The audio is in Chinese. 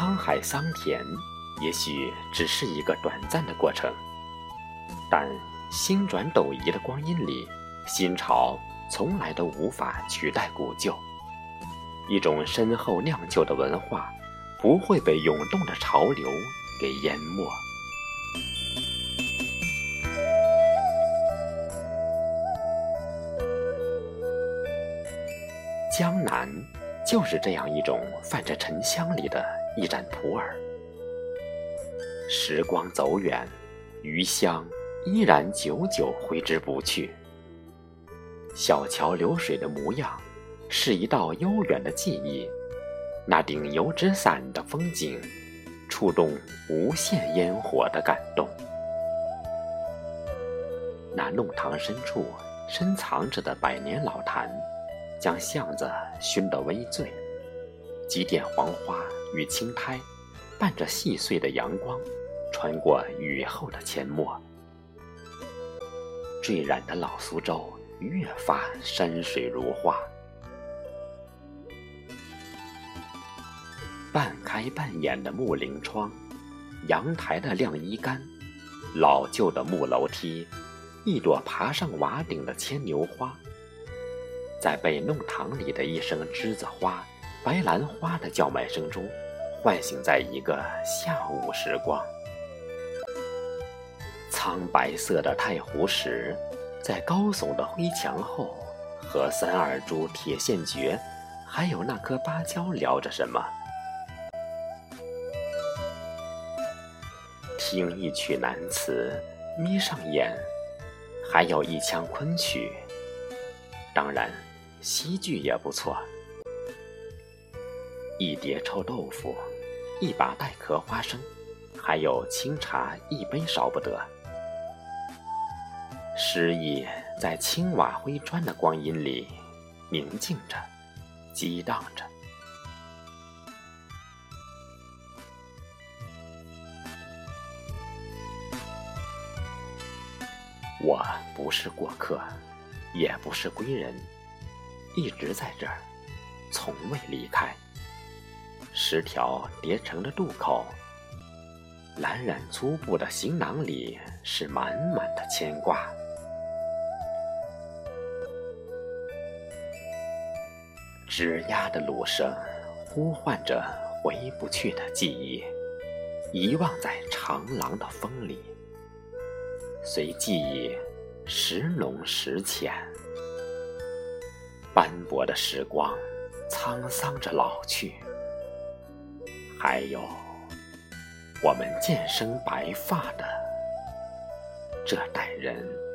沧海桑田，也许只是一个短暂的过程，但星转斗移的光阴里，新潮从来都无法取代古旧。一种深厚酿就的文化，不会被涌动的潮流给淹没。江南就是这样一种泛着沉香里的一盏普洱。时光走远，余香依然久久挥之不去。小桥流水的模样，是一道悠远的记忆。那顶油纸伞的风景，触动无限烟火的感动。那弄堂深处深藏着的百年老坛。将巷子熏得微醉，几点黄花与青苔，伴着细碎的阳光，穿过雨后的阡陌。坠染的老苏州越发山水如画。半开半掩的木棂窗，阳台的晾衣杆，老旧的木楼梯，一朵爬上瓦顶的牵牛花。在被弄堂里的一声栀子花、白兰花的叫卖声中，唤醒在一个下午时光。苍白色的太湖石，在高耸的灰墙后，和三二株铁线蕨，还有那棵芭蕉聊着什么？听一曲南词，眯上眼，还有一腔昆曲。当然。西剧也不错，一碟臭豆腐，一把带壳花生，还有清茶一杯少不得。诗意在青瓦灰砖的光阴里宁静着，激荡着。我不是过客，也不是归人。一直在这儿，从未离开。十条叠成的渡口，蓝染粗布的行囊里是满满的牵挂。吱呀的芦声，呼唤着回不去的记忆，遗忘在长廊的风里，随记忆时浓时浅。斑驳的时光，沧桑着老去。还有我们渐生白发的这代人。